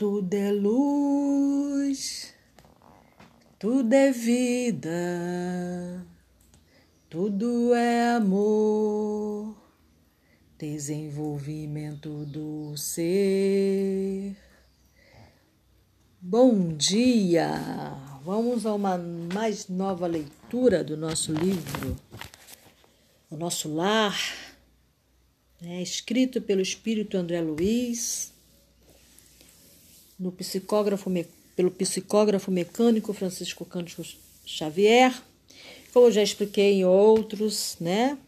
Tudo é luz, tudo é vida, tudo é amor, desenvolvimento do ser. Bom dia! Vamos a uma mais nova leitura do nosso livro, O Nosso Lar, né, escrito pelo Espírito André Luiz no psicógrafo, pelo psicógrafo mecânico Francisco Cândido Xavier, como eu já expliquei em outros, né?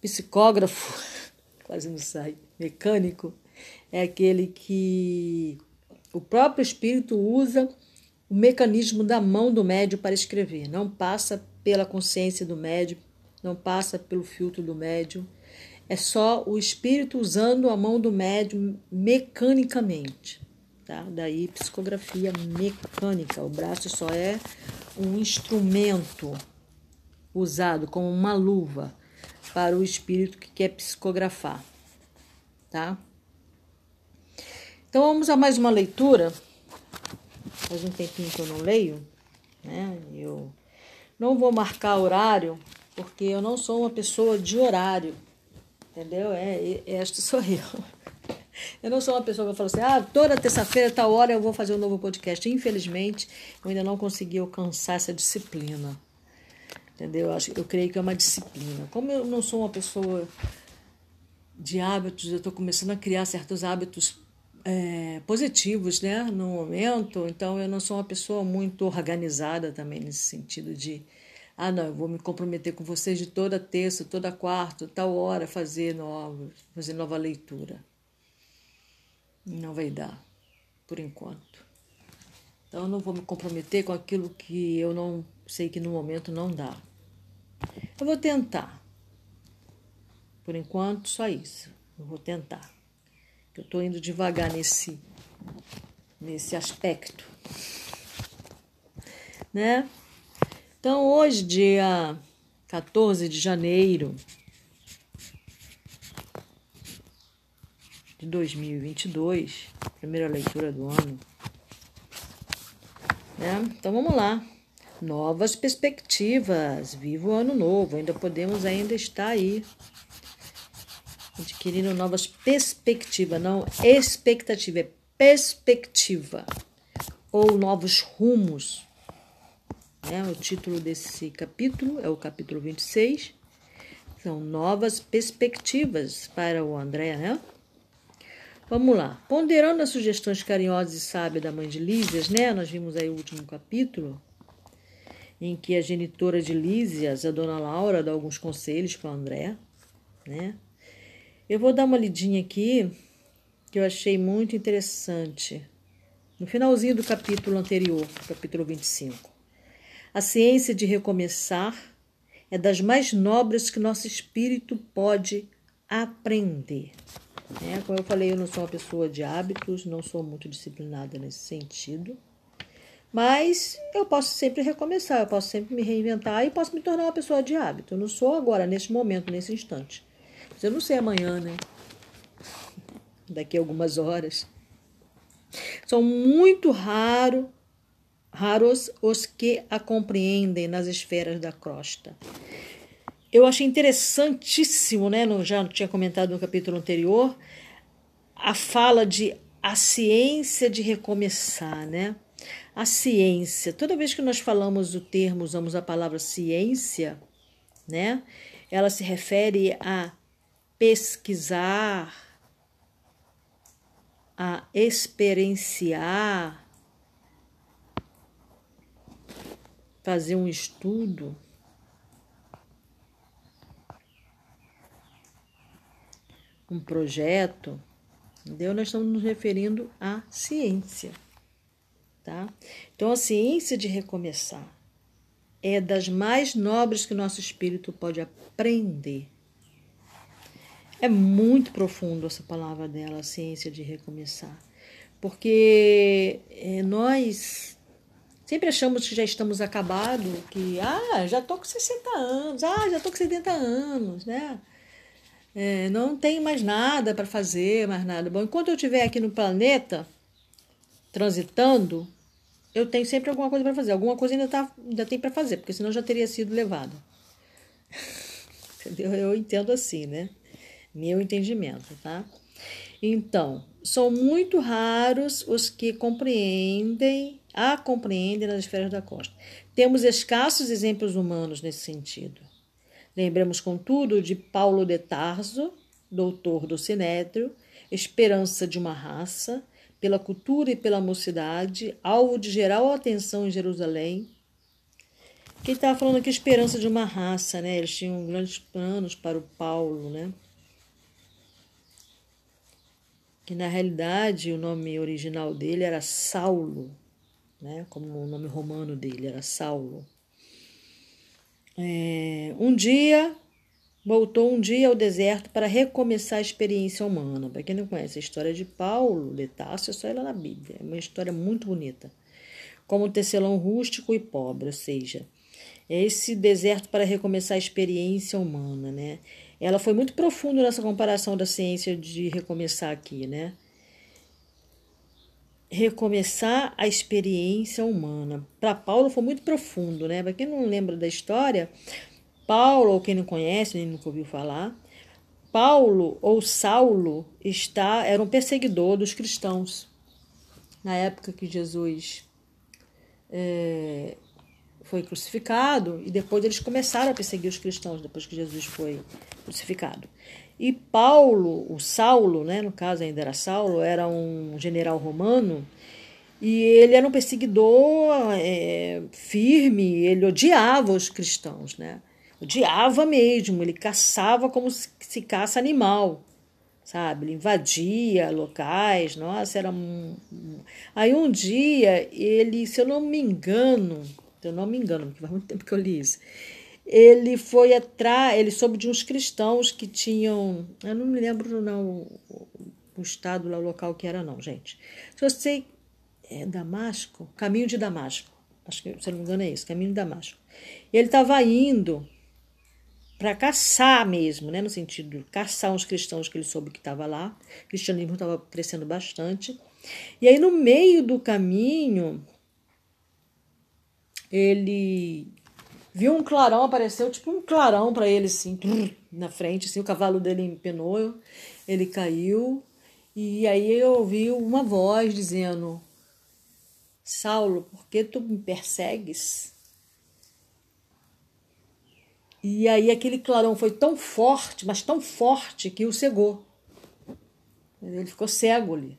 Psicógrafo, quase não sai, mecânico, é aquele que o próprio espírito usa o mecanismo da mão do médio para escrever, não passa pela consciência do médio, não passa pelo filtro do médio é só o espírito usando a mão do médium mecanicamente. Tá? Daí psicografia mecânica. O braço só é um instrumento usado como uma luva para o espírito que quer psicografar. Tá? Então vamos a mais uma leitura. Faz um tempinho que eu não leio, né? Eu não vou marcar horário porque eu não sou uma pessoa de horário. Entendeu? É, esta sou eu. Eu não sou uma pessoa que fala assim, ah, toda terça-feira, tal hora eu vou fazer um novo podcast. Infelizmente, eu ainda não consegui alcançar essa disciplina. Entendeu? Eu, acho, eu creio que é uma disciplina. Como eu não sou uma pessoa de hábitos, eu estou começando a criar certos hábitos é, positivos, né, no momento. Então, eu não sou uma pessoa muito organizada também nesse sentido de ah, não, eu vou me comprometer com vocês de toda terça, toda quarta, tal hora, fazer nova, fazer nova leitura. Não vai dar, por enquanto. Então, eu não vou me comprometer com aquilo que eu não sei que no momento não dá. Eu vou tentar. Por enquanto, só isso. Eu vou tentar. Eu estou indo devagar nesse, nesse aspecto. Né? Então, hoje, dia 14 de janeiro de 2022, primeira leitura do ano. Né? Então, vamos lá. Novas perspectivas. Viva o ano novo. Ainda podemos ainda estar aí adquirindo novas perspectivas, não expectativa, é perspectiva ou novos rumos né? O título desse capítulo é o capítulo 26. São novas perspectivas para o André, né? Vamos lá. Ponderando as sugestões carinhosas e sábias da mãe de Lísias, né? Nós vimos aí o último capítulo, em que a genitora de Lísias, a dona Laura, dá alguns conselhos para o André, né? Eu vou dar uma lidinha aqui que eu achei muito interessante. No finalzinho do capítulo anterior, capítulo 25. A ciência de recomeçar é das mais nobres que nosso espírito pode aprender. É, como eu falei, eu não sou uma pessoa de hábitos, não sou muito disciplinada nesse sentido. Mas eu posso sempre recomeçar, eu posso sempre me reinventar e posso me tornar uma pessoa de hábito. Eu não sou agora, neste momento, nesse instante. Mas eu não sei amanhã, né? Daqui a algumas horas. São muito raro raros os que a compreendem nas esferas da crosta. Eu achei interessantíssimo, né? Já tinha comentado no capítulo anterior, a fala de a ciência de recomeçar, né? A ciência. Toda vez que nós falamos do termo, usamos a palavra ciência, né? Ela se refere a pesquisar, a experienciar, fazer um estudo um projeto, entendeu? Nós estamos nos referindo à ciência, tá? Então, a ciência de recomeçar é das mais nobres que nosso espírito pode aprender. É muito profundo essa palavra dela, a ciência de recomeçar, porque é, nós Sempre achamos que já estamos acabados, que ah, já tô com 60 anos, ah, já tô com 70 anos, né? é, não tenho mais nada para fazer, mais nada. Bom, enquanto eu estiver aqui no planeta, transitando, eu tenho sempre alguma coisa para fazer. Alguma coisa ainda, tá, ainda tem para fazer, porque senão já teria sido levado. Entendeu? Eu entendo assim, né? Meu entendimento, tá? Então, são muito raros os que compreendem, a compreendem nas esferas da costa. Temos escassos exemplos humanos nesse sentido. Lembramos, contudo, de Paulo de Tarso, doutor do Sinédrio, esperança de uma raça, pela cultura e pela mocidade, alvo de geral atenção em Jerusalém. Quem estava falando aqui esperança de uma raça, né? Eles tinham grandes planos para o Paulo, né? Que na realidade o nome original dele era Saulo, né? Como o nome romano dele era Saulo. É, um dia, voltou um dia ao deserto para recomeçar a experiência humana. Para quem não conhece a história de Paulo de Tarso, é só ela na Bíblia. É uma história muito bonita. Como tecelão rústico e pobre, ou seja, é esse deserto para recomeçar a experiência humana, né? Ela foi muito profunda nessa comparação da ciência de recomeçar aqui, né? Recomeçar a experiência humana. Para Paulo foi muito profundo, né? Para quem não lembra da história, Paulo, ou quem não conhece, nem nunca ouviu falar, Paulo ou Saulo está era um perseguidor dos cristãos na época que Jesus é, foi crucificado e depois eles começaram a perseguir os cristãos depois que Jesus foi crucificado. E Paulo, o Saulo, né, no caso ainda era Saulo, era um general romano e ele era um perseguidor é, firme, ele odiava os cristãos, né? Odiava mesmo, ele caçava como se, se caça animal, sabe? Ele invadia locais, nossa, era um... Aí um dia ele, se eu não me engano, se eu não me engano, porque faz muito tempo que eu li isso, ele foi atrás, ele soube de uns cristãos que tinham, eu não me lembro não o estado lá, o local que era não, gente. Se eu sei, é Damasco, caminho de Damasco, acho que se não me engano é isso, caminho de Damasco. E ele estava indo para caçar mesmo, né, no sentido de caçar uns cristãos que ele soube que estava lá. O cristianismo estava crescendo bastante. E aí no meio do caminho ele viu um clarão, apareceu tipo um clarão para ele, assim, na frente, assim, o cavalo dele empenou, ele caiu, e aí eu ouvi uma voz dizendo: Saulo, por que tu me persegues? E aí aquele clarão foi tão forte, mas tão forte que o cegou. Ele ficou cego ali.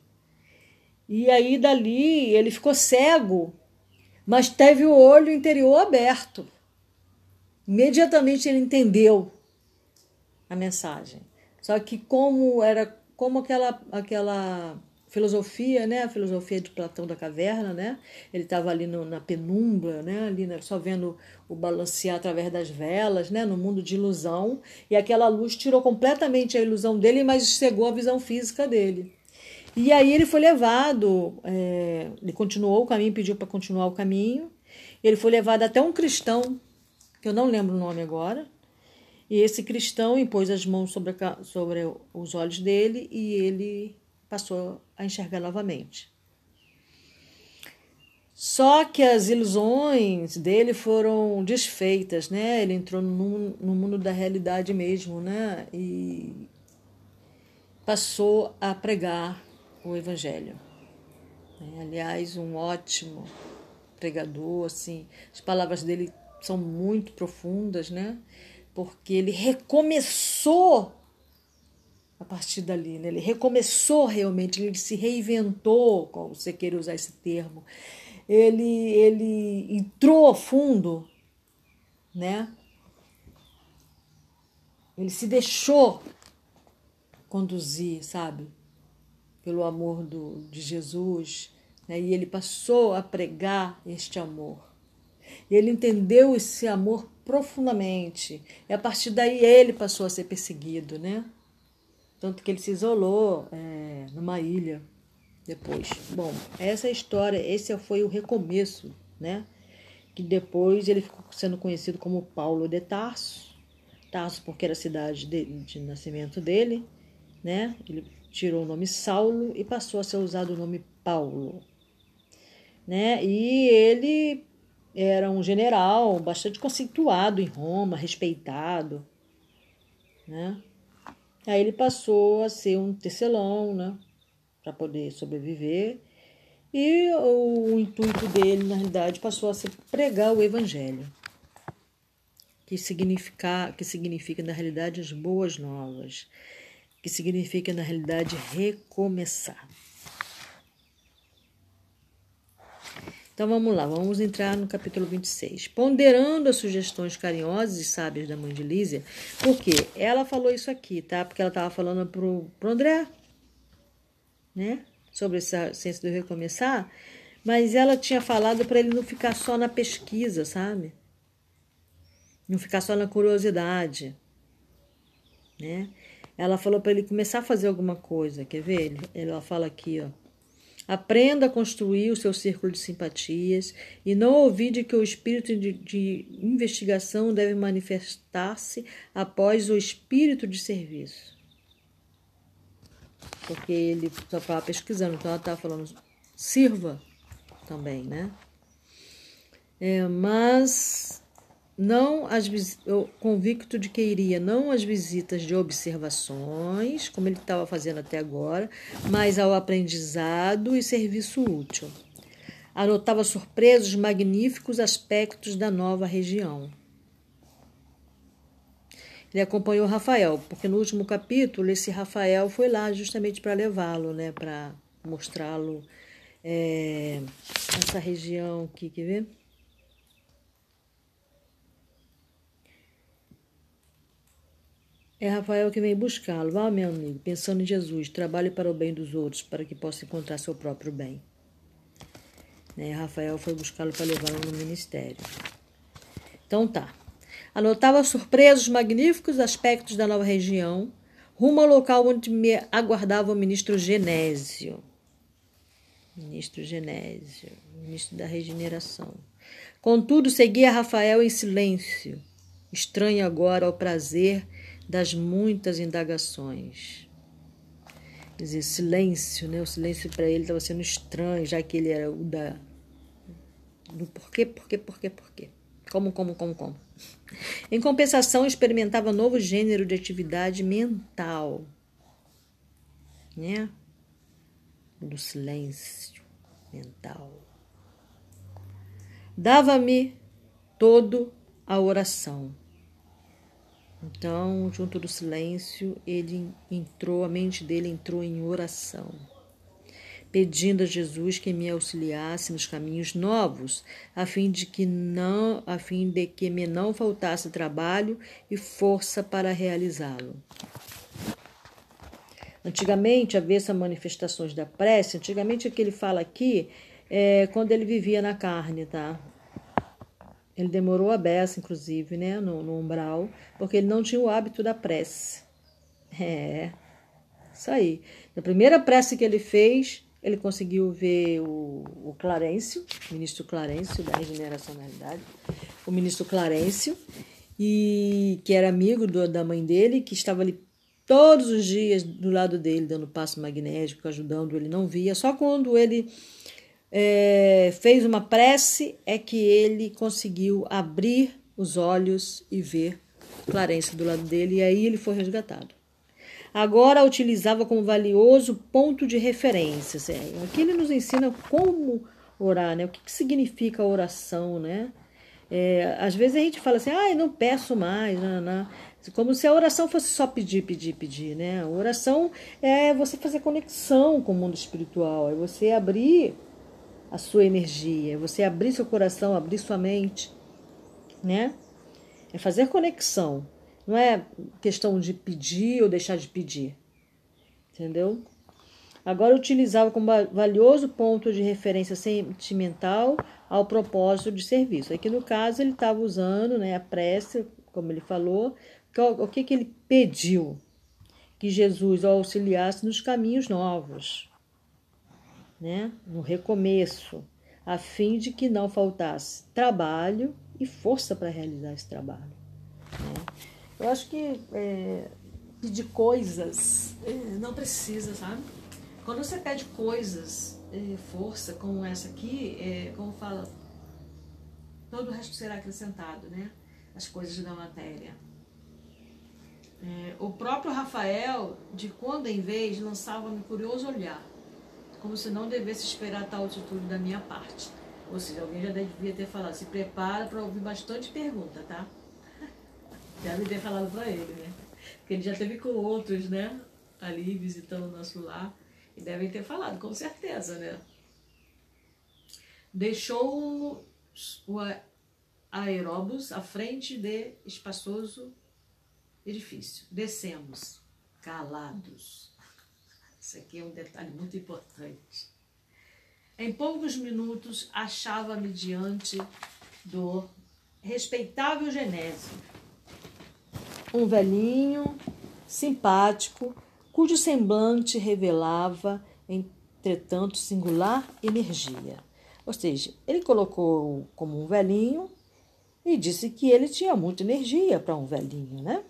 E aí dali ele ficou cego, mas teve o olho interior aberto. Imediatamente ele entendeu a mensagem. Só que como era como aquela aquela filosofia, né, a filosofia de Platão da caverna, né? Ele estava ali no, na penumbra, né, ali né, só vendo o balancear através das velas, né, no mundo de ilusão, e aquela luz tirou completamente a ilusão dele, mas cegou a visão física dele. E aí ele foi levado, é, ele continuou o caminho, pediu para continuar o caminho. Ele foi levado até um cristão que eu não lembro o nome agora. E esse cristão impôs as mãos sobre, a, sobre os olhos dele e ele passou a enxergar novamente. Só que as ilusões dele foram desfeitas, né? Ele entrou no, no mundo da realidade mesmo, né? E passou a pregar o evangelho. Aliás, um ótimo pregador, assim, as palavras dele são muito profundas, né? Porque ele recomeçou a partir dali, né? Ele recomeçou realmente, ele se reinventou, como você queira usar esse termo. Ele, ele entrou a fundo, né? Ele se deixou conduzir, sabe? Pelo amor do, de Jesus, né? E ele passou a pregar este amor. E ele entendeu esse amor profundamente. E a partir daí ele passou a ser perseguido, né? Tanto que ele se isolou é, numa ilha depois. Bom, essa é história, esse foi o recomeço, né? Que depois ele ficou sendo conhecido como Paulo de Tarso, Tarso porque era a cidade de, de nascimento dele, né? Ele tirou o nome Saulo e passou a ser usado o nome Paulo, né? E ele era um general bastante conceituado em Roma, respeitado, né? Aí ele passou a ser um tecelão, né? Para poder sobreviver. E o intuito dele, na realidade, passou a ser pregar o evangelho que significa, que significa na realidade as boas novas, que significa na realidade recomeçar. Então vamos lá, vamos entrar no capítulo 26. Ponderando as sugestões carinhosas e sábias da mãe de Lísia, porque ela falou isso aqui, tá? Porque ela estava falando pro, pro André, né? Sobre essa ciência do recomeçar, mas ela tinha falado para ele não ficar só na pesquisa, sabe? Não ficar só na curiosidade, né? Ela falou para ele começar a fazer alguma coisa, quer ver? Ela fala aqui, ó. Aprenda a construir o seu círculo de simpatias e não ouvide que o espírito de, de investigação deve manifestar-se após o espírito de serviço. Porque ele só estava pesquisando, então ela estava falando, sirva também, né? É, mas não as eu, convicto de que iria não às visitas de observações, como ele estava fazendo até agora, mas ao aprendizado e serviço útil. Anotava surpresos magníficos aspectos da nova região. Ele acompanhou Rafael, porque no último capítulo esse Rafael foi lá justamente para levá-lo, né, para mostrá-lo é, essa região aqui, quer ver? É Rafael que vem buscá-lo. Vá, meu amigo, pensando em Jesus, trabalhe para o bem dos outros, para que possa encontrar seu próprio bem. Né? Rafael foi buscá-lo para levá-lo no ministério. Então tá. Anotava surpresos magníficos aspectos da nova região, rumo ao local onde me aguardava o ministro Genésio. Ministro Genésio, ministro da regeneração. Contudo, seguia Rafael em silêncio, estranho agora ao prazer das muitas indagações. Quer dizer, silêncio, né? O silêncio para ele estava sendo estranho, já que ele era o da. Do porquê, porquê, porquê, porquê. Como, como, como, como. Em compensação, experimentava novo gênero de atividade mental, né? Do silêncio mental. Dava-me todo a oração então, junto do silêncio, ele entrou, a mente dele entrou em oração, pedindo a Jesus que me auxiliasse nos caminhos novos, a fim de que não, a fim de que me não faltasse trabalho e força para realizá-lo. Antigamente, havia essas manifestações da prece, antigamente o que ele fala aqui é quando ele vivia na carne, tá? Ele demorou a beça, inclusive, né, no, no umbral, porque ele não tinha o hábito da prece. É, isso aí. Na primeira prece que ele fez, ele conseguiu ver o, o Clarencio, o ministro Clarencio da regeneracionalidade, o ministro Clarencio, e que era amigo do, da mãe dele, que estava ali todos os dias do lado dele, dando passo magnético, ajudando ele, não via. Só quando ele é, fez uma prece, é que ele conseguiu abrir os olhos e ver Clarence do lado dele, e aí ele foi resgatado. Agora utilizava como valioso ponto de referência. Aqui ele nos ensina como orar, né? O que, que significa oração, né? É, às vezes a gente fala assim, ah, eu não peço mais, não, não. como se a oração fosse só pedir, pedir, pedir, né? A oração é você fazer conexão com o mundo espiritual, é você abrir a sua energia, é você abrir seu coração, abrir sua mente, né? É fazer conexão. Não é questão de pedir ou deixar de pedir. Entendeu? Agora utilizava como valioso ponto de referência sentimental ao propósito de serviço. Aqui no caso ele estava usando né, a prece, como ele falou, o que, que ele pediu? Que Jesus o auxiliasse nos caminhos novos né, no recomeço, a fim de que não faltasse trabalho e força para realizar esse trabalho. Né? Eu acho que é, pedir coisas é, não precisa, sabe? Quando você pede coisas, é, força, como essa aqui, é, como fala, todo o resto será acrescentado, né? As coisas da matéria. É, o próprio Rafael, de quando em vez, lançava-me curioso olhar, como se não devesse esperar tal atitude da minha parte. Ou seja, alguém já devia ter falado, se prepara para ouvir bastante pergunta, tá? Deve ter falado para ele, né? Porque ele já teve com outros, né? Ali visitando o nosso lar. E devem ter falado, com certeza, né? Deixou o aeróbus à frente de espaçoso edifício. Descemos, calados. Isso aqui é um detalhe muito importante. Em poucos minutos, achava-me diante do respeitável Genésio, um velhinho simpático, cujo semblante revelava, entretanto, singular energia. Ou seja, ele colocou como um velhinho e disse que ele tinha muita energia para um velhinho, né?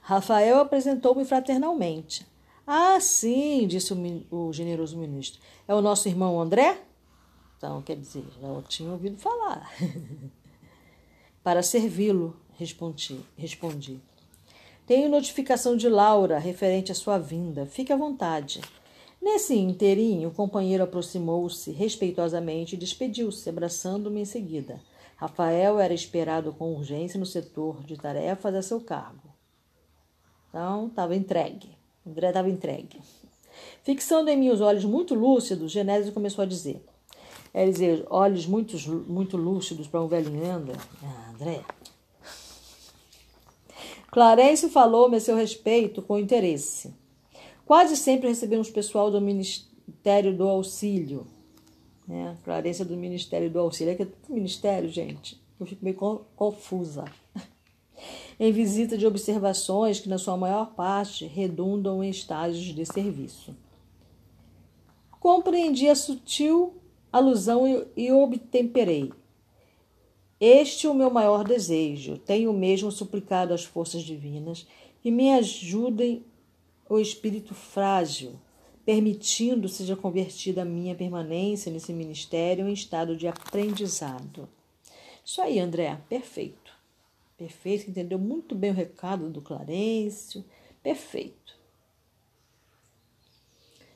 Rafael apresentou-me fraternalmente. Ah, sim, disse o, o, generoso ministro. É o nosso irmão André? Então, quer dizer, já tinha ouvido falar. Para servi-lo, respondi, respondi. Tenho notificação de Laura referente à sua vinda. Fique à vontade. Nesse inteirinho, o companheiro aproximou-se respeitosamente e despediu-se, abraçando-me em seguida. Rafael era esperado com urgência no setor de tarefas a seu cargo. Então, estava entregue. André estava entregue. Fixando em mim os olhos muito lúcidos, Genésio começou a dizer. É dizer, olhos muito, muito lúcidos para um velho André. Ah, André. Clarence falou-me a seu respeito com interesse. Quase sempre recebemos pessoal do Ministério do Auxílio. Né? Clarence é do Ministério do Auxílio. É que é tudo ministério, gente. Eu fico meio confusa em visita de observações que, na sua maior parte, redundam em estágios de serviço. Compreendi a sutil alusão e obtemperei. Este é o meu maior desejo. Tenho mesmo suplicado às forças divinas que me ajudem o espírito frágil, permitindo seja convertida a minha permanência nesse ministério em estado de aprendizado. Isso aí, André, perfeito. Perfeito, entendeu muito bem o recado do Clarencio. Perfeito.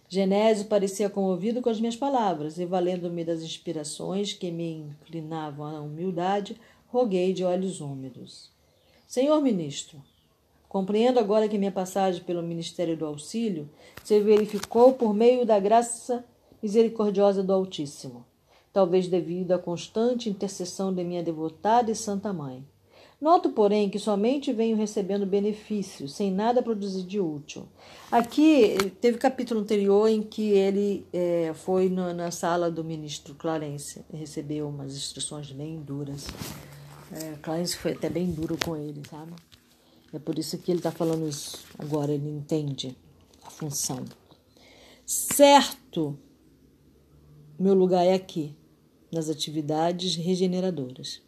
Genésio parecia comovido com as minhas palavras, e valendo-me das inspirações que me inclinavam à humildade, roguei de olhos úmidos. Senhor ministro, compreendo agora que minha passagem pelo Ministério do Auxílio se verificou por meio da graça misericordiosa do Altíssimo, talvez devido à constante intercessão de minha devotada e santa mãe. Noto, porém, que somente venho recebendo benefícios, sem nada produzir de útil. Aqui teve capítulo anterior em que ele é, foi na sala do ministro Clarence recebeu umas instruções bem duras. É, Clarence foi até bem duro com ele, sabe? É por isso que ele está falando isso agora, ele entende a função. Certo, meu lugar é aqui, nas atividades regeneradoras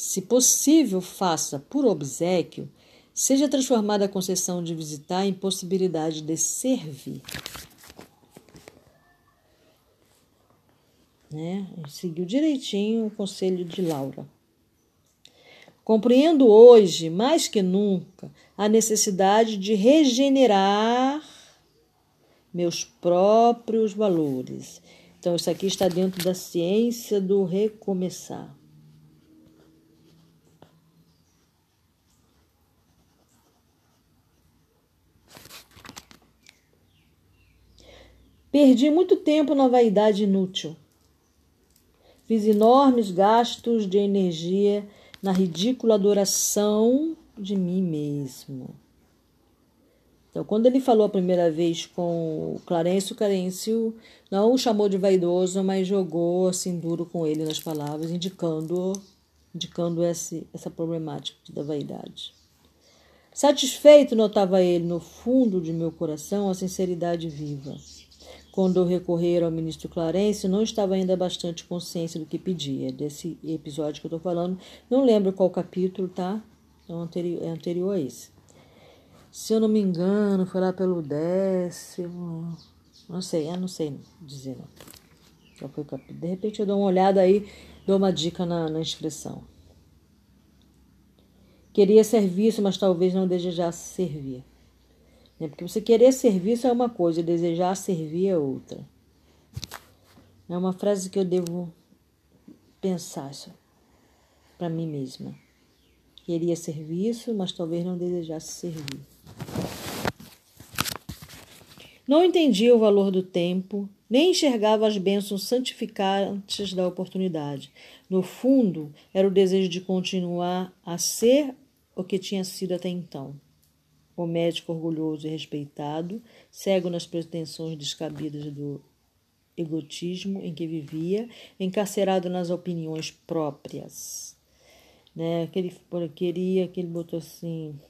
se possível, faça por obsequio, seja transformada a concessão de visitar em possibilidade de servir. Né? Seguiu direitinho o conselho de Laura. Compreendo hoje, mais que nunca, a necessidade de regenerar meus próprios valores. Então, isso aqui está dentro da ciência do recomeçar. Perdi muito tempo na vaidade inútil. Fiz enormes gastos de energia na ridícula adoração de mim mesmo. Então, quando ele falou a primeira vez com o Clarencio, o Clarencio não o chamou de vaidoso, mas jogou assim duro com ele nas palavras, indicando, indicando esse, essa problemática da vaidade. Satisfeito, notava ele no fundo de meu coração a sinceridade viva. Quando recorrer ao ministro Clarence, não estava ainda bastante consciência do que pedia. Desse episódio que eu estou falando, não lembro qual capítulo, tá? é anterior, é anterior a esse. Se eu não me engano, foi lá pelo décimo. Não sei, eu não sei dizer não. Foi capítulo? De repente eu dou uma olhada aí, dou uma dica na, na inscrição. Queria serviço, mas talvez não desejasse servir. Né? Porque você querer serviço é uma coisa, desejar servir é outra. É uma frase que eu devo pensar para mim mesma. Queria serviço, mas talvez não desejasse servir. Não entendia o valor do tempo, nem enxergava as bênçãos santificantes da oportunidade. No fundo, era o desejo de continuar a ser o que tinha sido até então. O médico orgulhoso e respeitado, cego nas pretensões descabidas do egotismo em que vivia, encarcerado nas opiniões próprias. Né? Que ele queria que ele botou assim.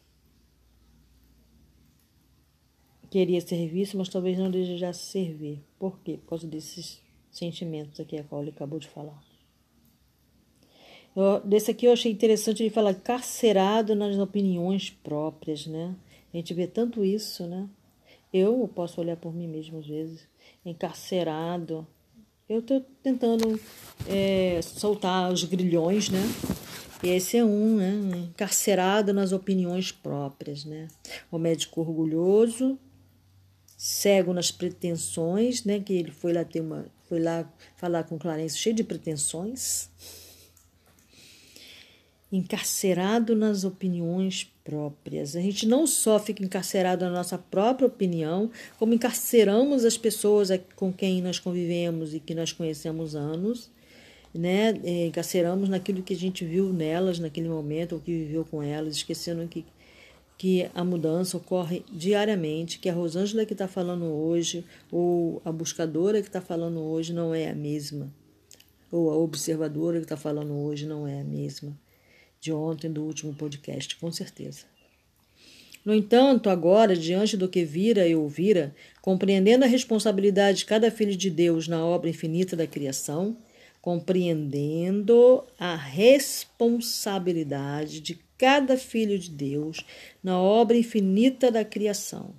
Queria serviço, mas talvez não desejasse servir. Por quê? Por causa desses sentimentos aqui a qual ele acabou de falar. Eu, desse aqui eu achei interessante ele falar carcerado nas opiniões próprias, né? A gente vê tanto isso, né? Eu posso olhar por mim mesmo às vezes, encarcerado. Eu estou tentando é, soltar os grilhões, né? E esse é um, né? Encarcerado nas opiniões próprias, né? O médico orgulhoso, cego nas pretensões, né? Que ele foi lá ter uma, foi lá falar com Clarence cheio de pretensões encarcerado nas opiniões próprias. A gente não só fica encarcerado na nossa própria opinião, como encarceramos as pessoas com quem nós convivemos e que nós conhecemos anos, né? É, encarceramos naquilo que a gente viu nelas naquele momento ou que viveu com elas, esquecendo que que a mudança ocorre diariamente, que a Rosângela que está falando hoje, ou a buscadora que está falando hoje não é a mesma, ou a observadora que está falando hoje não é a mesma de ontem, do último podcast, com certeza. No entanto, agora, diante do que vira e ouvira, compreendendo a responsabilidade de cada filho de Deus na obra infinita da criação, compreendendo a responsabilidade de cada filho de Deus na obra infinita da criação.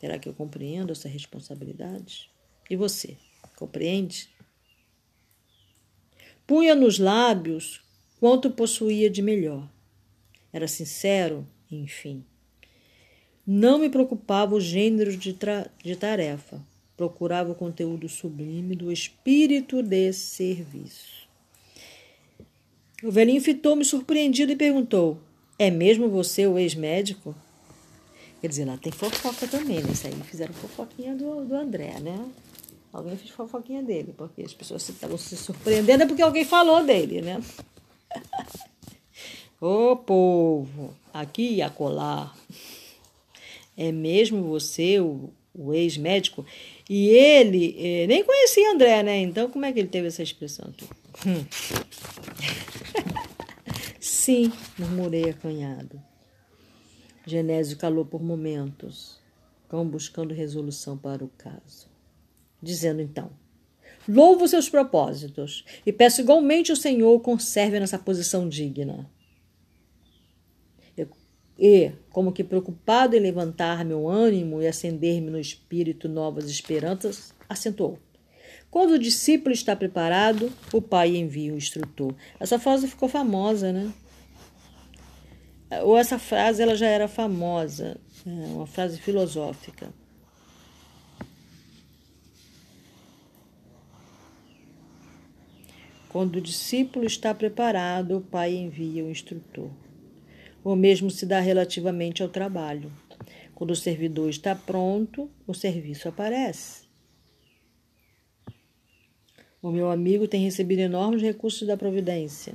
Será que eu compreendo essa responsabilidade? E você, compreende? Punha nos lábios quanto possuía de melhor. Era sincero, enfim. Não me preocupava o gênero de, de tarefa. Procurava o conteúdo sublime do espírito de serviço. O velhinho fitou-me surpreendido e perguntou: É mesmo você o ex-médico? Quer dizer, lá tem fofoca também, né? Isso aí fizeram fofoquinha do, do André, né? Alguém fez fofoquinha dele, porque as pessoas estavam se surpreendendo é porque alguém falou dele, né? Ô povo, aqui e acolá. É mesmo você, o, o ex-médico? E ele eh, nem conhecia André, né? Então, como é que ele teve essa expressão aqui? Hum. Sim, murmurei acanhado. Genésio calou por momentos, como buscando resolução para o caso dizendo então: Louvo seus propósitos e peço igualmente ao Senhor conserve nessa posição digna. E, como que preocupado em levantar meu ânimo e acender-me no espírito novas esperanças, acentuou: Quando o discípulo está preparado, o pai envia o instrutor. Essa frase ficou famosa, né? Ou essa frase ela já era famosa, é uma frase filosófica. Quando o discípulo está preparado, o pai envia o instrutor. O mesmo se dá relativamente ao trabalho. Quando o servidor está pronto, o serviço aparece. O meu amigo tem recebido enormes recursos da providência.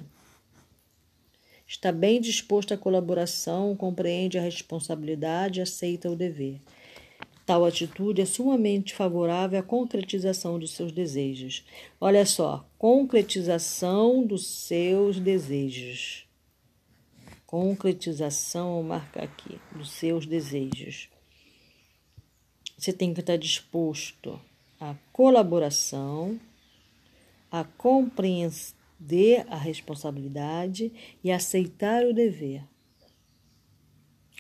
Está bem disposto à colaboração, compreende a responsabilidade e aceita o dever. Tal atitude é sumamente favorável à concretização dos seus desejos. Olha só, concretização dos seus desejos. Concretização, marca aqui, dos seus desejos. Você tem que estar disposto à colaboração, à entender a responsabilidade e aceitar o dever.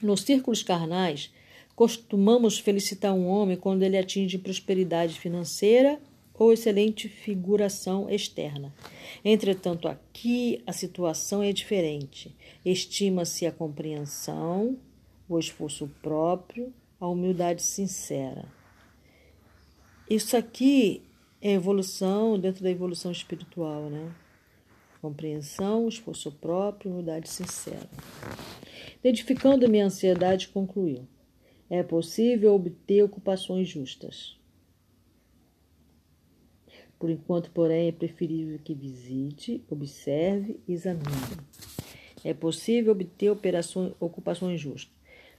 Nos círculos carnais, costumamos felicitar um homem quando ele atinge prosperidade financeira ou excelente figuração externa. Entretanto, aqui a situação é diferente. Estima-se a compreensão, o esforço próprio, a humildade sincera. Isso aqui é evolução dentro da evolução espiritual, né? Compreensão, esforço próprio, humildade sincera. Identificando minha ansiedade, concluiu: é possível obter ocupações justas. Por enquanto, porém, é preferível que visite, observe e examine. É possível obter operações, ocupações justas.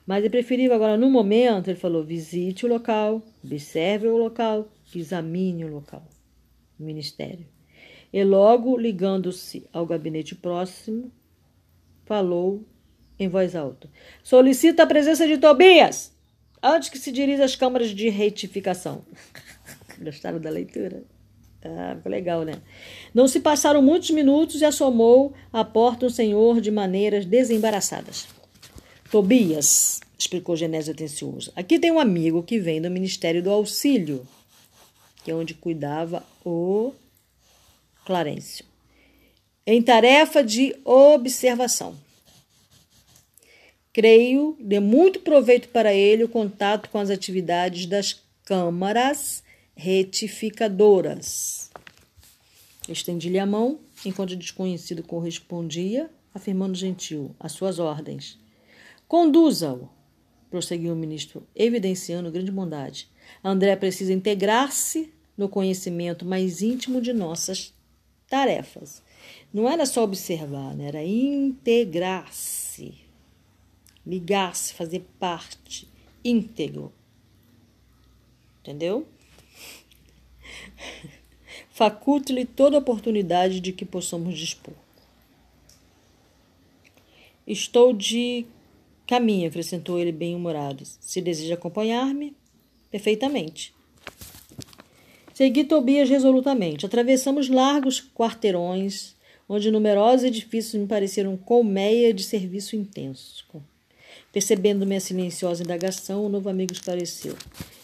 Mas é preferível agora, no momento, ele falou: visite o local, observe o local, examine o local, o ministério. E logo, ligando-se ao gabinete próximo, falou em voz alta: Solicita a presença de Tobias antes que se dirija às câmaras de retificação. Gostaram da leitura? Ah, legal, né? Não se passaram muitos minutos e assomou à porta um senhor de maneiras desembaraçadas. Tobias, explicou Genésio atencioso, aqui tem um amigo que vem do Ministério do Auxílio, que é onde cuidava o Clarencio, em tarefa de observação. Creio de muito proveito para ele o contato com as atividades das câmaras retificadoras. Estendi-lhe a mão, enquanto o desconhecido correspondia, afirmando gentil, às suas ordens. Conduza-o, prosseguiu o ministro, evidenciando grande bondade. André precisa integrar-se no conhecimento mais íntimo de nossas tarefas. Não era só observar, né? era integrar-se, ligar-se, fazer parte, íntegro. Entendeu? Faculte-lhe toda oportunidade de que possamos dispor. Estou de caminho, acrescentou ele bem-humorado. Se deseja acompanhar-me, perfeitamente. Segui Tobias resolutamente. Atravessamos largos quarteirões, onde numerosos edifícios me pareceram colmeia de serviço intenso. Percebendo minha silenciosa indagação, o novo amigo esclareceu.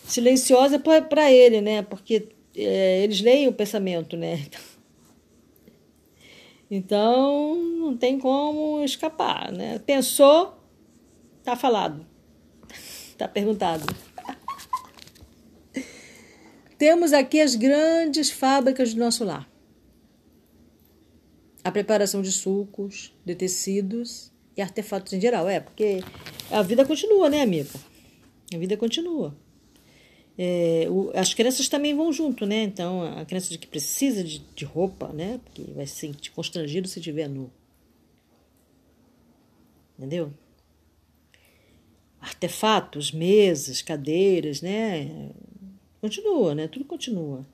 Silenciosa para ele, né? Porque é, eles leem o pensamento, né? Então, não tem como escapar, né? Pensou, tá falado. Tá perguntado. Temos aqui as grandes fábricas do nosso lar. A preparação de sucos, de tecidos e artefatos em geral. É, porque a vida continua, né, amigo? A vida continua. É, o, as crianças também vão junto, né? Então, a criança que precisa de, de roupa, né? Porque vai se sentir constrangido se tiver nu. Entendeu? Artefatos, mesas, cadeiras, né? Continua, né? Tudo continua.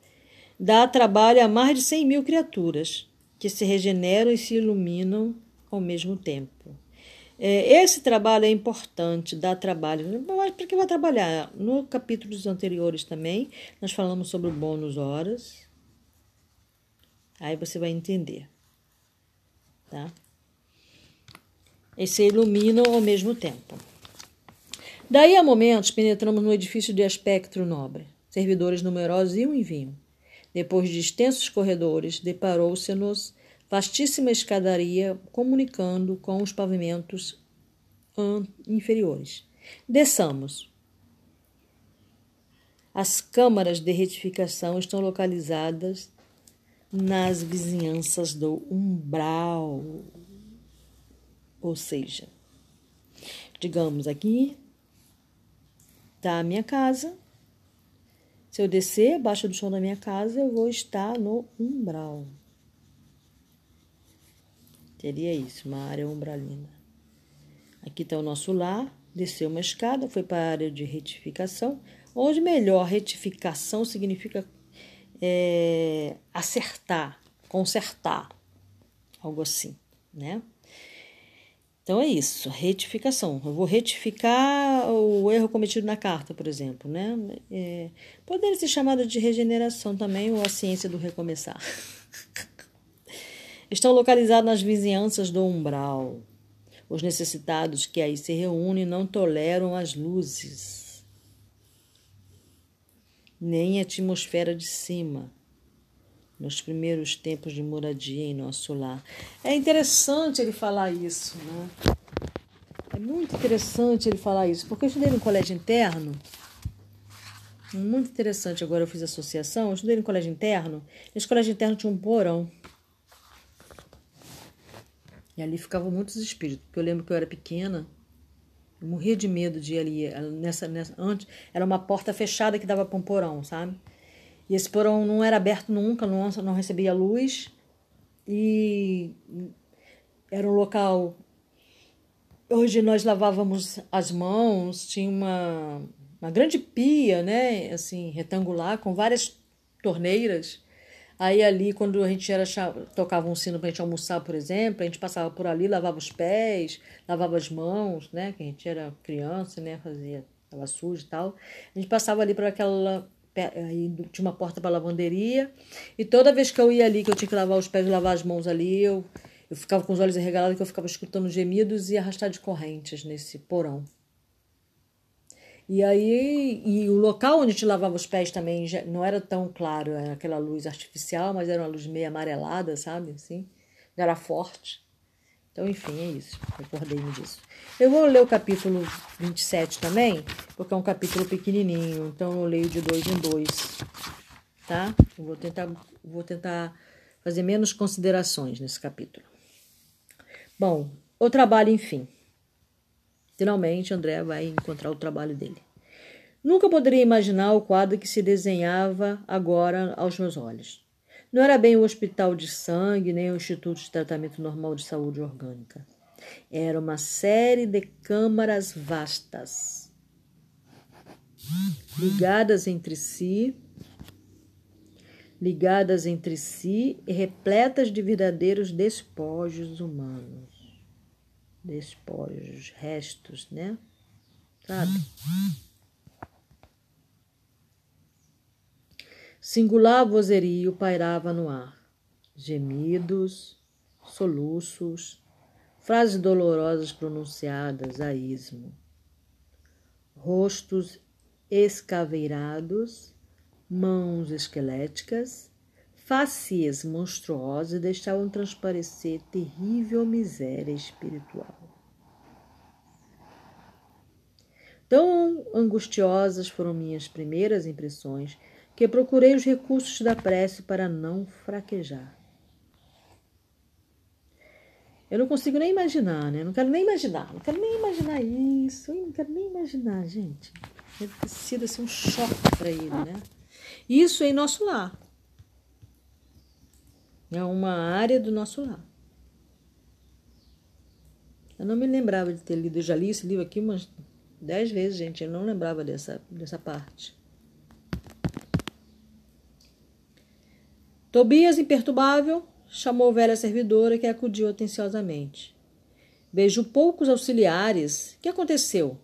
Dá trabalho a mais de 100 mil criaturas que se regeneram e se iluminam ao mesmo tempo. É, esse trabalho é importante, dá trabalho. Para que vai trabalhar? No capítulos anteriores também, nós falamos sobre o bônus horas. Aí você vai entender. Tá? E se iluminam ao mesmo tempo. Daí a momentos penetramos no edifício de aspecto nobre. Servidores numerosos iam e vinham. Depois de extensos corredores, deparou-se-nos vastíssima escadaria comunicando com os pavimentos inferiores. Desçamos. As câmaras de retificação estão localizadas nas vizinhanças do umbral. Ou seja, digamos aqui está a minha casa. Se eu descer abaixo do chão da minha casa, eu vou estar no umbral. Teria isso, uma área umbralina. Aqui está o nosso lar, desceu uma escada, foi para a área de retificação, onde melhor retificação significa é, acertar, consertar, algo assim, né? Então é isso, retificação. Eu vou retificar o erro cometido na carta, por exemplo, né? É, poderia ser chamada de regeneração também ou a ciência do recomeçar. estão localizados nas vizinhanças do umbral. Os necessitados que aí se reúnem não toleram as luzes, nem a atmosfera de cima, nos primeiros tempos de moradia em nosso lar. É interessante ele falar isso, né? É muito interessante ele falar isso, porque eu estudei no colégio interno, muito interessante, agora eu fiz associação, eu estudei no colégio interno, nesse colégio interno tinha um porão. E ali ficavam muitos espíritos, porque eu lembro que eu era pequena, eu morria de medo de ir ali, nessa, nessa, antes, era uma porta fechada que dava para um porão, sabe? E esse porão não era aberto nunca, não, não recebia luz, e era um local Hoje nós lavávamos as mãos, tinha uma, uma grande pia, né, assim, retangular, com várias torneiras. Aí ali, quando a gente era tocava um sino para a gente almoçar, por exemplo, a gente passava por ali, lavava os pés, lavava as mãos, né? Que a gente era criança, né? Fazia, tava sujo e tal. A gente passava ali para aquela aí tinha uma porta para lavanderia e toda vez que eu ia ali que eu tinha que lavar os pés e lavar as mãos ali eu eu ficava com os olhos arregalados que eu ficava escutando gemidos e arrastar de correntes nesse porão e aí, e o local onde te lavava os pés também já não era tão claro, era aquela luz artificial, mas era uma luz meio amarelada, sabe? Assim, era forte. Então, enfim, é isso. Recordei-me disso. Eu vou ler o capítulo 27 também, porque é um capítulo pequenininho, então eu leio de dois em dois, tá? Eu vou tentar, vou tentar fazer menos considerações nesse capítulo. Bom, o trabalho, enfim. Finalmente, André vai encontrar o trabalho dele. Nunca poderia imaginar o quadro que se desenhava agora aos meus olhos. Não era bem o hospital de sangue, nem o Instituto de Tratamento Normal de Saúde Orgânica. Era uma série de câmaras vastas, ligadas entre si, ligadas entre si e repletas de verdadeiros despojos humanos despojos, restos, né? Sabe? Singular vozerio pairava no ar. Gemidos, soluços, frases dolorosas pronunciadas a ismo. Rostos escaveirados, mãos esqueléticas, facies monstruosas deixavam transparecer terrível miséria espiritual. Tão angustiosas foram minhas primeiras impressões que procurei os recursos da prece para não fraquejar. Eu não consigo nem imaginar, né? Não quero nem imaginar, não quero nem imaginar isso, não quero nem imaginar, gente. Deve ter sido assim, um choque para ele, né? Isso em nosso lar. É uma área do nosso lar. Eu não me lembrava de ter lido, eu já li esse livro aqui umas dez vezes, gente. Eu não lembrava dessa, dessa parte. Tobias, imperturbável, chamou a velha servidora que acudiu atenciosamente. Beijou poucos auxiliares. O que aconteceu?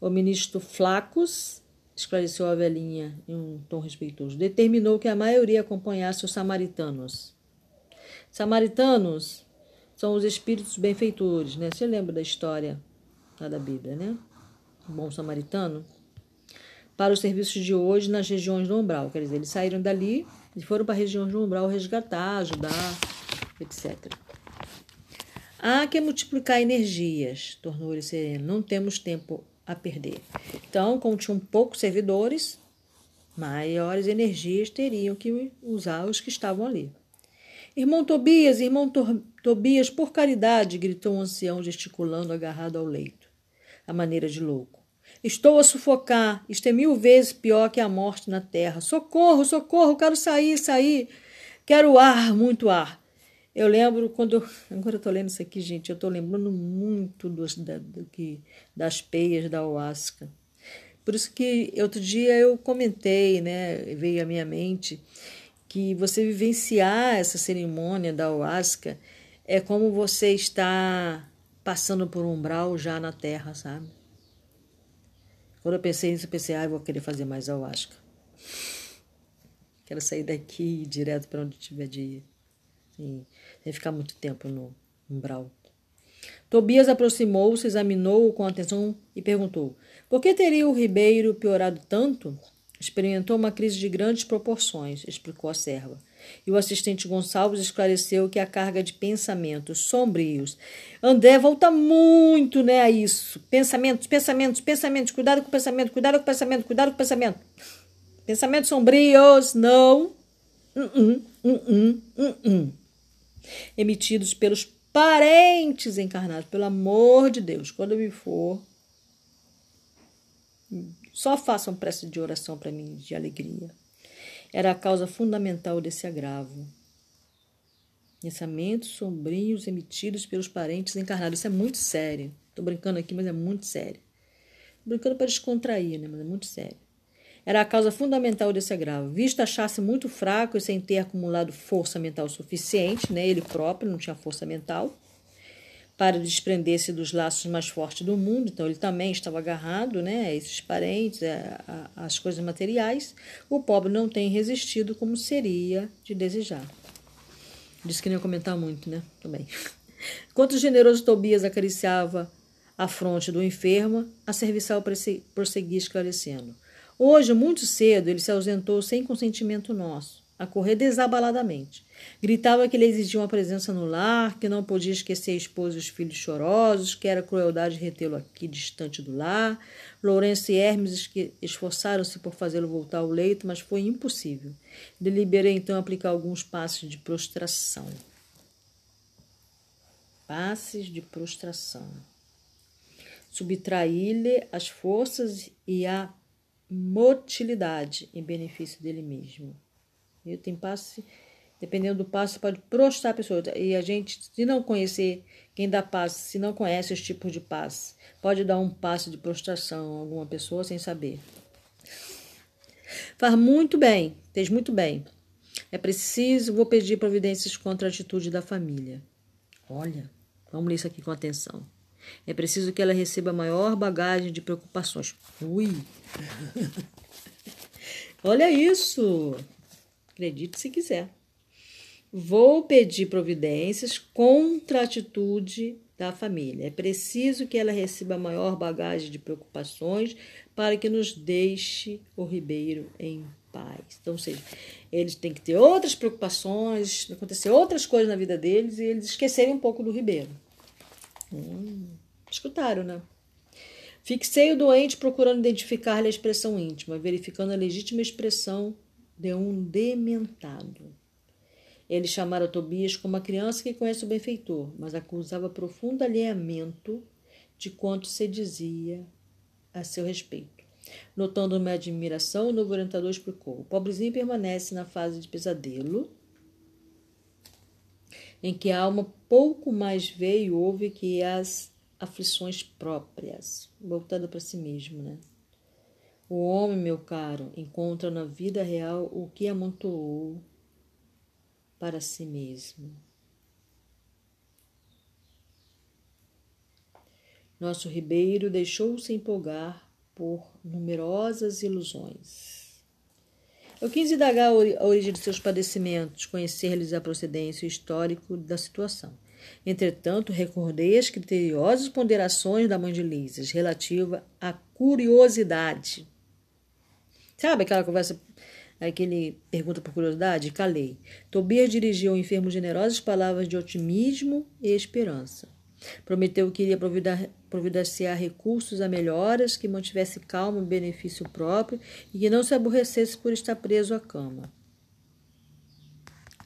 O ministro Flacos esclareceu a velhinha em um tom respeitoso. Determinou que a maioria acompanhasse os samaritanos. Samaritanos são os espíritos benfeitores, né? Você lembra da história lá da Bíblia, né? O bom samaritano. Para os serviços de hoje nas regiões do umbral. Quer dizer, eles saíram dali e foram para a região do umbral resgatar, ajudar, etc. Há que multiplicar energias, tornou ele sereno. Não temos tempo a perder. Então, como tinham poucos servidores, maiores energias teriam que usar os que estavam ali. Irmão Tobias, irmão Tobias, por caridade, gritou um ancião gesticulando agarrado ao leito, a maneira de louco. Estou a sufocar, isto é mil vezes pior que a morte na terra. Socorro, socorro, quero sair, sair. Quero ar, muito ar. Eu lembro quando. Agora eu estou lendo isso aqui, gente. Eu estou lembrando muito dos, da, do que, das peias da Oasca. Por isso que outro dia eu comentei, né? Veio à minha mente que você vivenciar essa cerimônia da Oasca é como você está passando por um umbral já na terra, sabe? Quando eu pensei nisso, eu pensei, ah, eu vou querer fazer mais ayahuasca. Quero sair daqui ir direto para onde tiver de ir. e sem ficar muito tempo no umbral. Tobias aproximou-se, examinou-o com atenção e perguntou: Por que teria o ribeiro piorado tanto? Experimentou uma crise de grandes proporções, explicou a serva. E o assistente Gonçalves esclareceu que a carga de pensamentos sombrios. André volta muito né, a isso. Pensamentos, pensamentos, pensamentos. Cuidado com o pensamento, cuidado com o pensamento, cuidado com o pensamento. Pensamentos sombrios, não. Uh -uh, uh Emitidos pelos parentes encarnados, pelo amor de Deus. Quando eu me for, só façam prece de oração para mim, de alegria. Era a causa fundamental desse agravo. Pensamentos sombrios emitidos pelos parentes encarnados. Isso é muito sério. Estou brincando aqui, mas é muito sério. Tô brincando para descontrair, né? mas é muito sério. Era a causa fundamental desse agravo. Visto achar-se muito fraco e sem ter acumulado força mental suficiente, né? ele próprio não tinha força mental, para desprender-se dos laços mais fortes do mundo, então ele também estava agarrado né, a esses parentes, a, a, as coisas materiais. O pobre não tem resistido como seria de desejar. Disse que não ia comentar muito, né? Também. Enquanto o generoso Tobias acariciava a fronte do enfermo, a serviçal prosseguia esclarecendo. Hoje, muito cedo, ele se ausentou sem consentimento nosso a correr desabaladamente. Gritava que ele exigia uma presença no lar, que não podia esquecer a esposa e os filhos chorosos, que era crueldade retê-lo aqui distante do lar. Lourenço e Hermes esforçaram-se por fazê-lo voltar ao leito, mas foi impossível. Deliberei então aplicar alguns passos de prostração. Passes de prostração. Subtrair-lhe as forças e a motilidade em benefício dele mesmo. E tem passe, dependendo do passe, pode prostrar a pessoa. E a gente, se não conhecer quem dá passe, se não conhece os tipos de passe, pode dar um passe de prostração a alguma pessoa sem saber. Faz muito bem, fez muito bem. É preciso, vou pedir providências contra a atitude da família. Olha, vamos ler isso aqui com atenção. É preciso que ela receba maior bagagem de preocupações. Ui! Olha isso! Acredite se quiser. Vou pedir providências contra a atitude da família. É preciso que ela receba maior bagagem de preocupações para que nos deixe o Ribeiro em paz. Então, ou seja, eles têm que ter outras preocupações, acontecer outras coisas na vida deles e eles esquecerem um pouco do Ribeiro. Hum, escutaram, né? Fixei o doente procurando identificar-lhe a expressão íntima, verificando a legítima expressão de um dementado. Ele chamara Tobias como uma criança que conhece o benfeitor, mas acusava profundo alheamento de quanto se dizia a seu respeito. Notando uma admiração, o novo orientador explicou: o pobrezinho permanece na fase de pesadelo, em que a alma pouco mais vê e ouve que as aflições próprias, voltada para si mesmo, né? O homem, meu caro, encontra na vida real o que amontoou para si mesmo. Nosso Ribeiro deixou-se empolgar por numerosas ilusões. Eu quis indagar a origem de seus padecimentos, conhecer-lhes a procedência histórico da situação. Entretanto, recordei as criteriosas ponderações da mãe de Lisas relativa à curiosidade Sabe aquela conversa, aquele pergunta por curiosidade? Calei. Tobias dirigiu ao enfermo generosas palavras de otimismo e esperança. Prometeu que iria providenciar recursos a melhoras, que mantivesse calma e benefício próprio e que não se aborrecesse por estar preso à cama.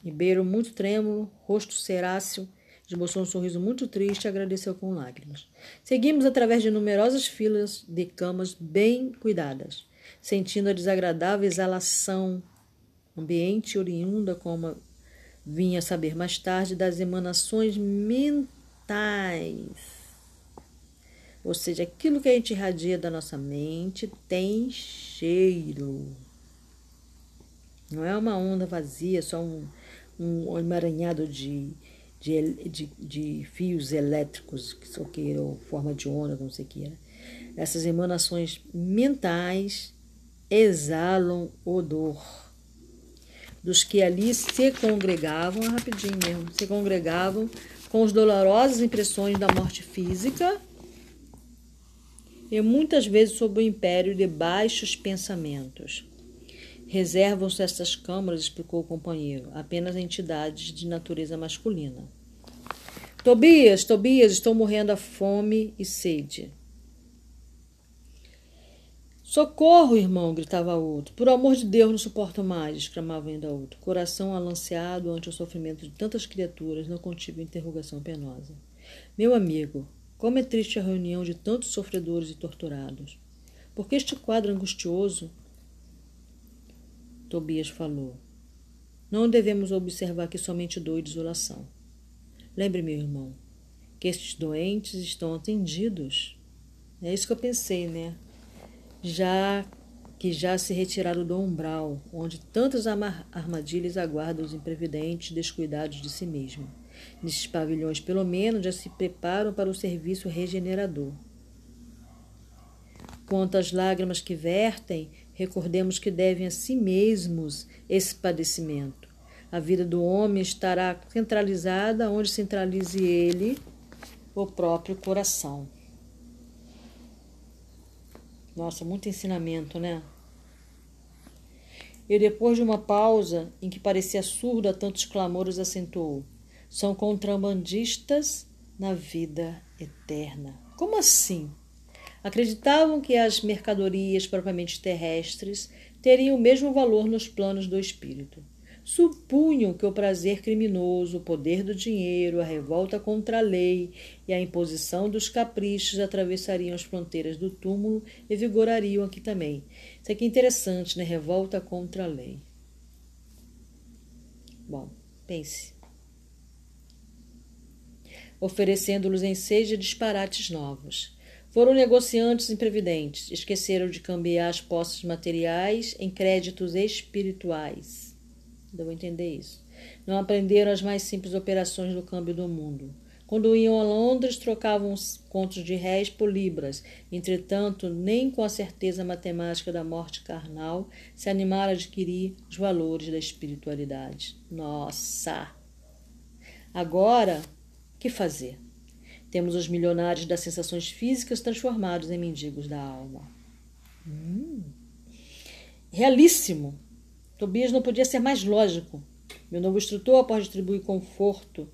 Ribeiro, muito trêmulo, rosto ceráceo, esboçou um sorriso muito triste e agradeceu com lágrimas. Seguimos através de numerosas filas de camas bem cuidadas sentindo a desagradável exalação ambiente oriunda, como vinha a saber mais tarde, das emanações mentais. Ou seja, aquilo que a gente irradia da nossa mente tem cheiro. Não é uma onda vazia, só um, um emaranhado de, de, de, de fios elétricos, que ou forma de onda, não sei o que era. Essas emanações mentais exalam odor. dos que ali se congregavam, é rapidinho mesmo, se congregavam com as dolorosas impressões da morte física e muitas vezes sob o império de baixos pensamentos. Reservam-se estas câmaras, explicou o companheiro, apenas entidades de natureza masculina. Tobias, Tobias, estou morrendo a fome e sede. Socorro, irmão, gritava outro. Por amor de Deus, não suporto mais, exclamava ainda outro. Coração alanceado ante o sofrimento de tantas criaturas, não contive interrogação penosa. Meu amigo, como é triste a reunião de tantos sofredores e torturados. Por que este quadro angustioso? Tobias falou. Não devemos observar aqui somente dor e desolação. Lembre, meu irmão, que estes doentes estão atendidos. É isso que eu pensei, né? Já que já se retiraram do umbral, onde tantas armadilhas aguardam os imprevidentes descuidados de si mesmo. Nesses pavilhões, pelo menos, já se preparam para o serviço regenerador. Quanto às lágrimas que vertem, recordemos que devem a si mesmos esse padecimento. A vida do homem estará centralizada onde centralize ele o próprio coração. Nossa, muito ensinamento, né? E depois de uma pausa em que parecia surdo a tantos clamores, acentuou: São contrabandistas na vida eterna. Como assim? Acreditavam que as mercadorias propriamente terrestres teriam o mesmo valor nos planos do espírito supunham que o prazer criminoso, o poder do dinheiro, a revolta contra a lei e a imposição dos caprichos atravessariam as fronteiras do túmulo e vigorariam aqui também. Isso aqui é interessante, né? Revolta contra a lei. Bom, pense. Oferecendo-los em seja disparates novos. Foram negociantes imprevidentes, esqueceram de cambiar as posses materiais em créditos espirituais Deu a entender isso. Não aprenderam as mais simples operações do câmbio do mundo. Quando iam a Londres, trocavam contos de réis por libras. Entretanto, nem com a certeza matemática da morte carnal se animaram a adquirir os valores da espiritualidade. Nossa! Agora, que fazer? Temos os milionários das sensações físicas transformados em mendigos da alma. Hum. Realíssimo! Tobias não podia ser mais lógico. Meu novo instrutor, após distribuir conforto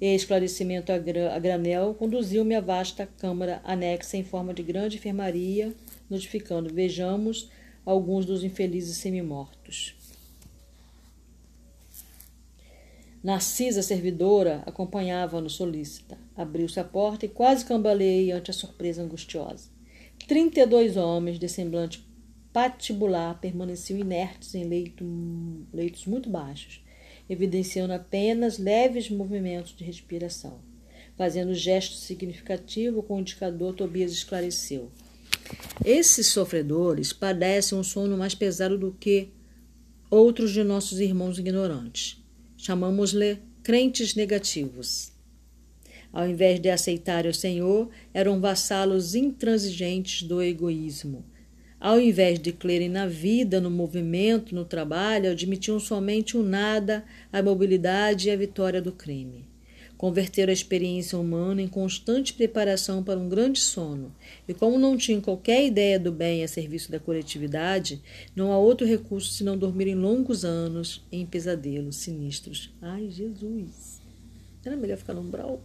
e esclarecimento a, granel, conduziu-me à vasta câmara anexa em forma de grande enfermaria, notificando: Vejamos alguns dos infelizes semimortos. Narcisa, servidora, acompanhava-nos solícita. Abriu-se a porta e quase cambaleei ante a surpresa angustiosa. Trinta e dois homens de semblante patibular permaneciam inertes em leito, leitos muito baixos, evidenciando apenas leves movimentos de respiração. Fazendo gesto significativo com o indicador, Tobias esclareceu. Esses sofredores padecem um sono mais pesado do que outros de nossos irmãos ignorantes. Chamamos-lhe crentes negativos. Ao invés de aceitarem o Senhor, eram vassalos intransigentes do egoísmo ao invés de crerem na vida, no movimento, no trabalho, admitiam somente o nada, a mobilidade e a vitória do crime. Converteram a experiência humana em constante preparação para um grande sono, e como não tinham qualquer ideia do bem a serviço da coletividade, não há outro recurso senão dormirem longos anos em pesadelos sinistros. Ai, Jesus! Era melhor ficar no umbral?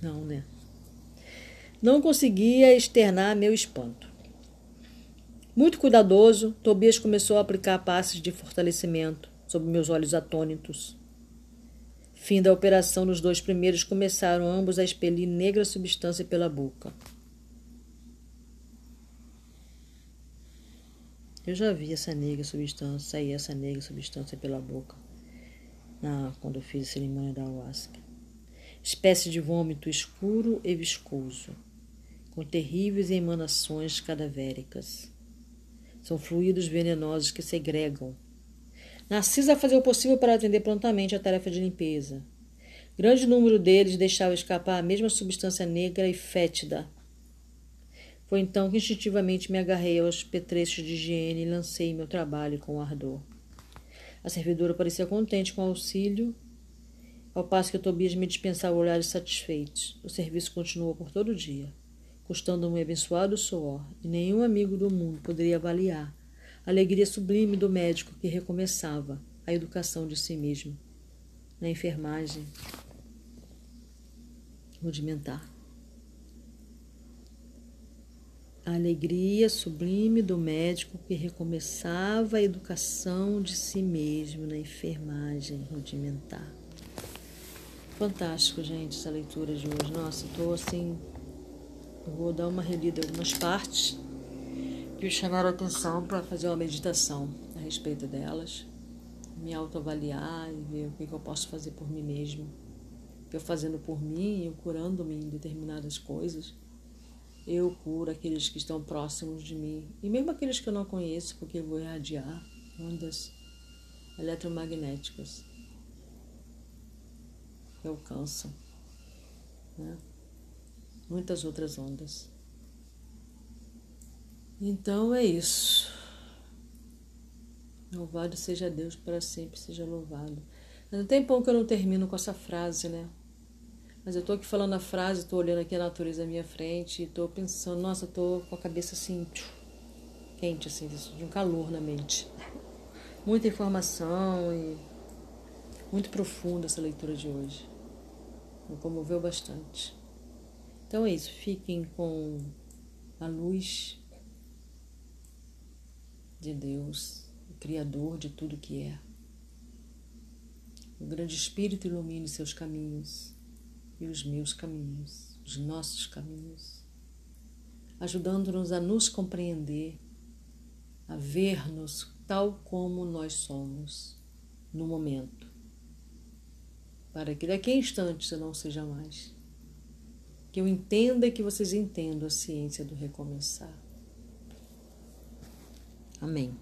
Não, né? Não conseguia externar meu espanto. Muito cuidadoso, Tobias começou a aplicar passes de fortalecimento sob meus olhos atônitos. Fim da operação, nos dois primeiros começaram ambos a expelir negra substância pela boca. Eu já vi essa negra substância, sair essa negra substância pela boca na, quando eu fiz a cerimônia da ayahuasca. Espécie de vômito escuro e viscoso, com terríveis emanações cadavéricas. São fluidos venenosos que segregam. Narcisa fazia o possível para atender prontamente a tarefa de limpeza. Grande número deles deixava escapar a mesma substância negra e fétida. Foi então que instintivamente me agarrei aos petrechos de higiene e lancei meu trabalho com ardor. A servidora parecia contente com o auxílio, ao passo que Tobias me dispensava olhares satisfeitos. O serviço continuou por todo o dia, custando-me um abençoado suor, e nenhum amigo do mundo poderia avaliar a alegria sublime do médico que recomeçava a educação de si mesmo na enfermagem rudimentar. A alegria sublime do médico que recomeçava a educação de si mesmo na enfermagem rudimentar. Fantástico, gente, essa leitura de hoje. Nossa, estou assim. Vou dar uma relida em algumas partes que chamaram a atenção para fazer uma meditação a respeito delas, me autoavaliar e ver o que, que eu posso fazer por mim mesmo. Eu fazendo por mim, eu curando-me em determinadas coisas eu curo aqueles que estão próximos de mim e mesmo aqueles que eu não conheço, porque eu vou irradiar ondas eletromagnéticas que alcançam né? Muitas outras ondas. Então é isso. Louvado seja Deus para sempre, seja louvado. Mas tem pão que eu não termino com essa frase, né? Mas eu tô aqui falando a frase, tô olhando aqui a natureza à minha frente tô pensando, nossa, tô com a cabeça assim, quente, assim, de um calor na mente. Muita informação e muito profunda essa leitura de hoje. Me comoveu bastante. Então é isso, fiquem com a luz de Deus, o Criador de tudo que é. O grande Espírito ilumine seus caminhos e os meus caminhos, os nossos caminhos, ajudando-nos a nos compreender, a ver-nos tal como nós somos no momento, para que daqui a instantes não seja mais. Que eu entenda e que vocês entendam a ciência do recomeçar. Amém.